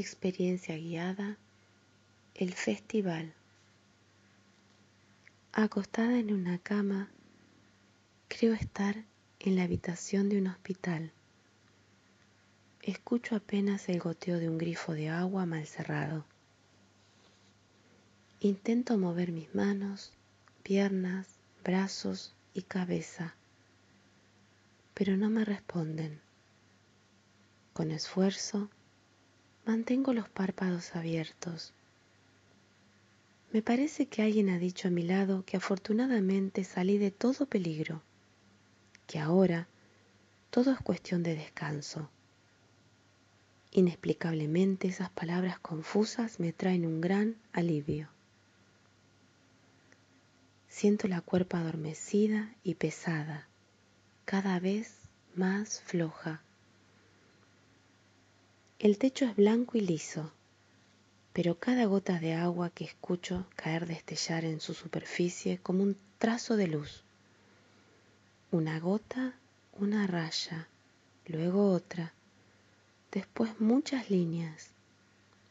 Experiencia guiada, el festival. Acostada en una cama, creo estar en la habitación de un hospital. Escucho apenas el goteo de un grifo de agua mal cerrado. Intento mover mis manos, piernas, brazos y cabeza, pero no me responden. Con esfuerzo, mantengo los párpados abiertos. Me parece que alguien ha dicho a mi lado que afortunadamente salí de todo peligro, que ahora todo es cuestión de descanso. Inexplicablemente esas palabras confusas me traen un gran alivio. Siento la cuerpa adormecida y pesada, cada vez más floja. El techo es blanco y liso, pero cada gota de agua que escucho caer destellar en su superficie como un trazo de luz. Una gota, una raya, luego otra, después muchas líneas,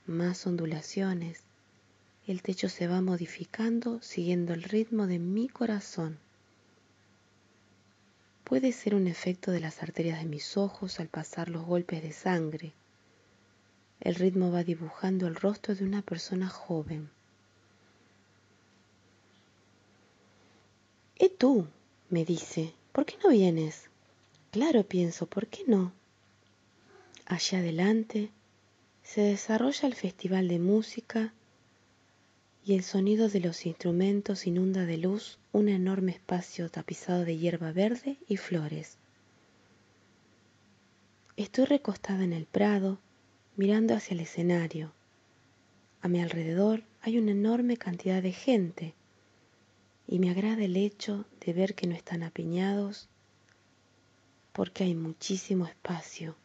más ondulaciones, el techo se va modificando siguiendo el ritmo de mi corazón. Puede ser un efecto de las arterias de mis ojos al pasar los golpes de sangre. El ritmo va dibujando el rostro de una persona joven. ¿Y tú? me dice, ¿por qué no vienes? Claro, pienso, ¿por qué no? Allá adelante se desarrolla el festival de música y el sonido de los instrumentos inunda de luz un enorme espacio tapizado de hierba verde y flores. Estoy recostada en el prado, mirando hacia el escenario. A mi alrededor hay una enorme cantidad de gente y me agrada el hecho de ver que no están apiñados porque hay muchísimo espacio.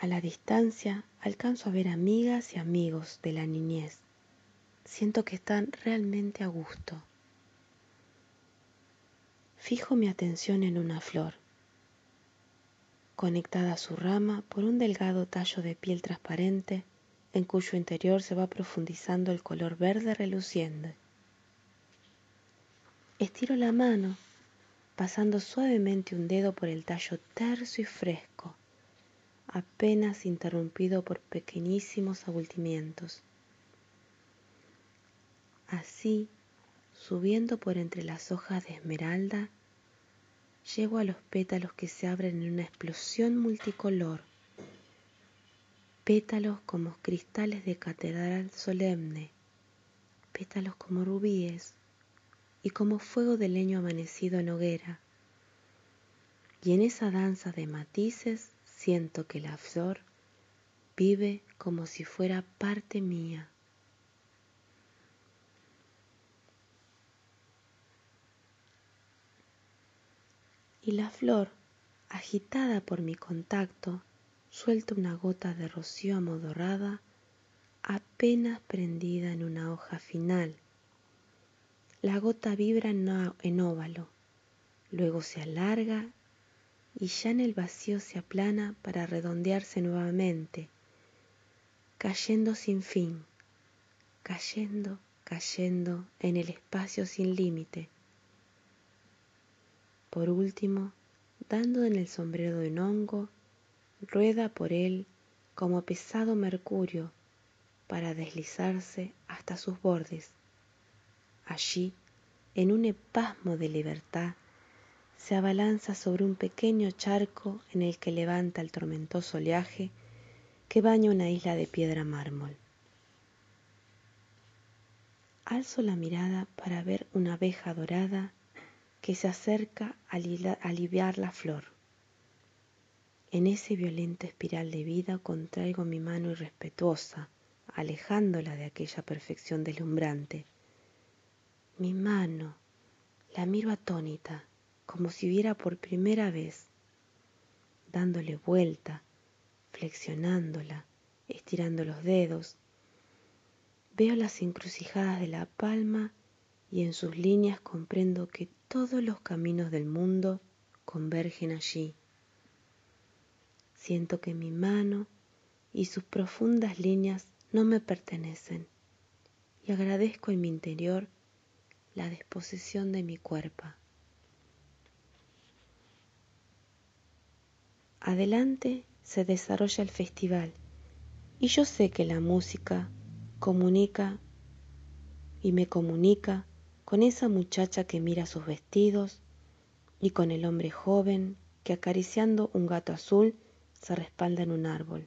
A la distancia alcanzo a ver amigas y amigos de la niñez siento que están realmente a gusto. Fijo mi atención en una flor, conectada a su rama por un delgado tallo de piel transparente en cuyo interior se va profundizando el color verde reluciente. Estiro la mano, pasando suavemente un dedo por el tallo terso y fresco, apenas interrumpido por pequeñísimos abultimientos. Así, subiendo por entre las hojas de esmeralda, llego a los pétalos que se abren en una explosión multicolor, pétalos como cristales de catedral solemne, pétalos como rubíes y como fuego de leño amanecido en hoguera. Y en esa danza de matices siento que la flor vive como si fuera parte mía. Y la flor, agitada por mi contacto, suelta una gota de rocío amodorrada apenas prendida en una hoja final. La gota vibra en óvalo, luego se alarga y ya en el vacío se aplana para redondearse nuevamente, cayendo sin fin, cayendo, cayendo en el espacio sin límite por último, dando en el sombrero de un hongo, rueda por él como pesado mercurio para deslizarse hasta sus bordes. Allí, en un espasmo de libertad, se abalanza sobre un pequeño charco en el que levanta el tormentoso oleaje que baña una isla de piedra mármol. Alzo la mirada para ver una abeja dorada que se acerca a aliviar la flor. En ese violento espiral de vida contraigo mi mano irrespetuosa, alejándola de aquella perfección deslumbrante. Mi mano, la miro atónita, como si viera por primera vez, dándole vuelta, flexionándola, estirando los dedos. Veo las encrucijadas de la palma y en sus líneas comprendo que todos los caminos del mundo convergen allí. Siento que mi mano y sus profundas líneas no me pertenecen y agradezco en mi interior la disposición de mi cuerpo. Adelante se desarrolla el festival y yo sé que la música comunica y me comunica con esa muchacha que mira sus vestidos y con el hombre joven que acariciando un gato azul se respalda en un árbol.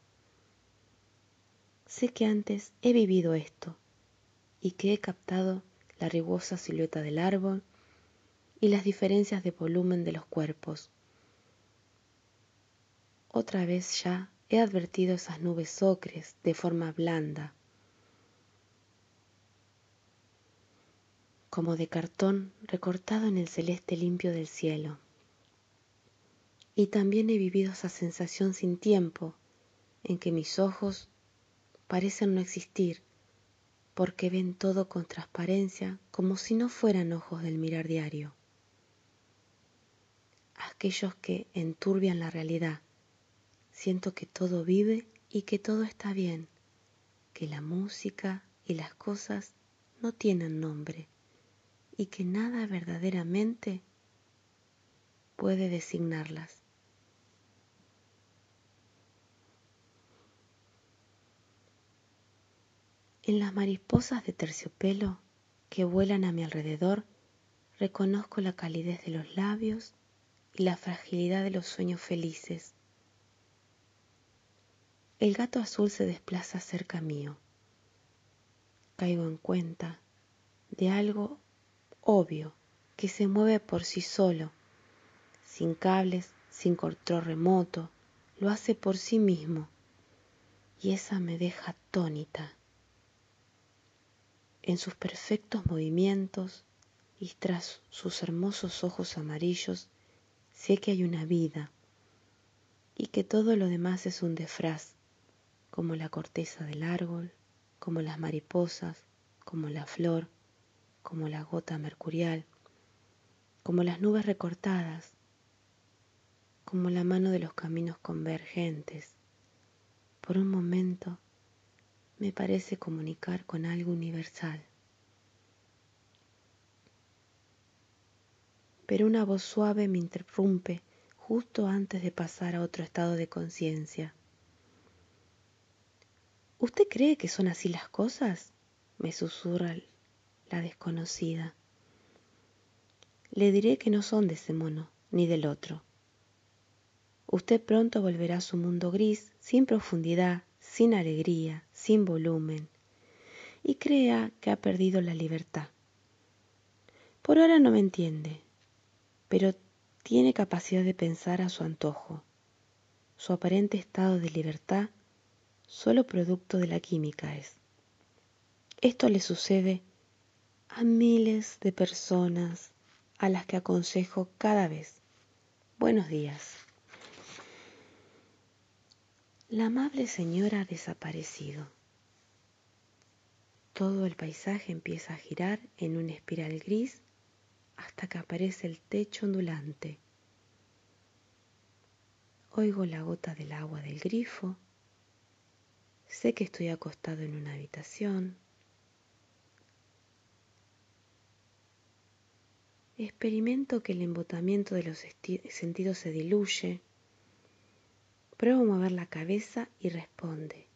Sé que antes he vivido esto y que he captado la riguosa silueta del árbol y las diferencias de volumen de los cuerpos. Otra vez ya he advertido esas nubes ocres de forma blanda, como de cartón recortado en el celeste limpio del cielo. Y también he vivido esa sensación sin tiempo en que mis ojos parecen no existir porque ven todo con transparencia como si no fueran ojos del mirar diario. Aquellos que enturbian la realidad Siento que todo vive y que todo está bien, que la música y las cosas no tienen nombre y que nada verdaderamente puede designarlas. En las mariposas de terciopelo que vuelan a mi alrededor, reconozco la calidez de los labios y la fragilidad de los sueños felices el gato azul se desplaza cerca mío. Caigo en cuenta de algo obvio que se mueve por sí solo, sin cables, sin control remoto, lo hace por sí mismo y esa me deja atónita. En sus perfectos movimientos y tras sus hermosos ojos amarillos sé que hay una vida y que todo lo demás es un disfraz como la corteza del árbol, como las mariposas, como la flor, como la gota mercurial, como las nubes recortadas, como la mano de los caminos convergentes. Por un momento me parece comunicar con algo universal. Pero una voz suave me interrumpe justo antes de pasar a otro estado de conciencia. ¿Usted cree que son así las cosas? me susurra la desconocida. Le diré que no son de ese mono ni del otro. Usted pronto volverá a su mundo gris, sin profundidad, sin alegría, sin volumen, y crea que ha perdido la libertad. Por ahora no me entiende, pero tiene capacidad de pensar a su antojo. Su aparente estado de libertad solo producto de la química es. Esto le sucede a miles de personas a las que aconsejo cada vez. Buenos días. La amable señora ha desaparecido. Todo el paisaje empieza a girar en una espiral gris hasta que aparece el techo ondulante. Oigo la gota del agua del grifo Sé que estoy acostado en una habitación. Experimento que el embotamiento de los sentidos se diluye. Pruebo a mover la cabeza y responde.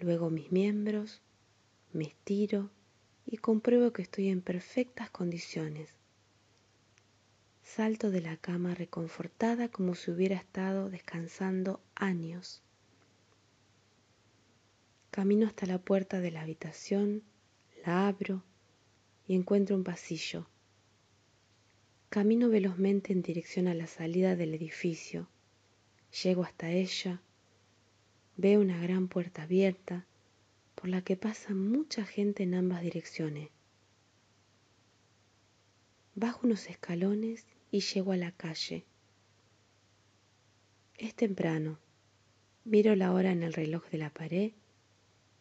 Luego mis miembros, me estiro y compruebo que estoy en perfectas condiciones. Salto de la cama reconfortada como si hubiera estado descansando años. Camino hasta la puerta de la habitación, la abro y encuentro un pasillo. Camino velozmente en dirección a la salida del edificio. Llego hasta ella, veo una gran puerta abierta por la que pasa mucha gente en ambas direcciones. Bajo unos escalones y llego a la calle. Es temprano. Miro la hora en el reloj de la pared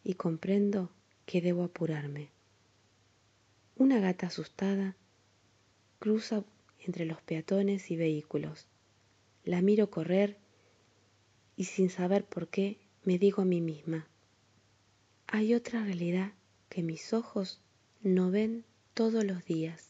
y comprendo que debo apurarme. Una gata asustada cruza entre los peatones y vehículos. La miro correr y sin saber por qué me digo a mí misma, hay otra realidad que mis ojos no ven todos los días.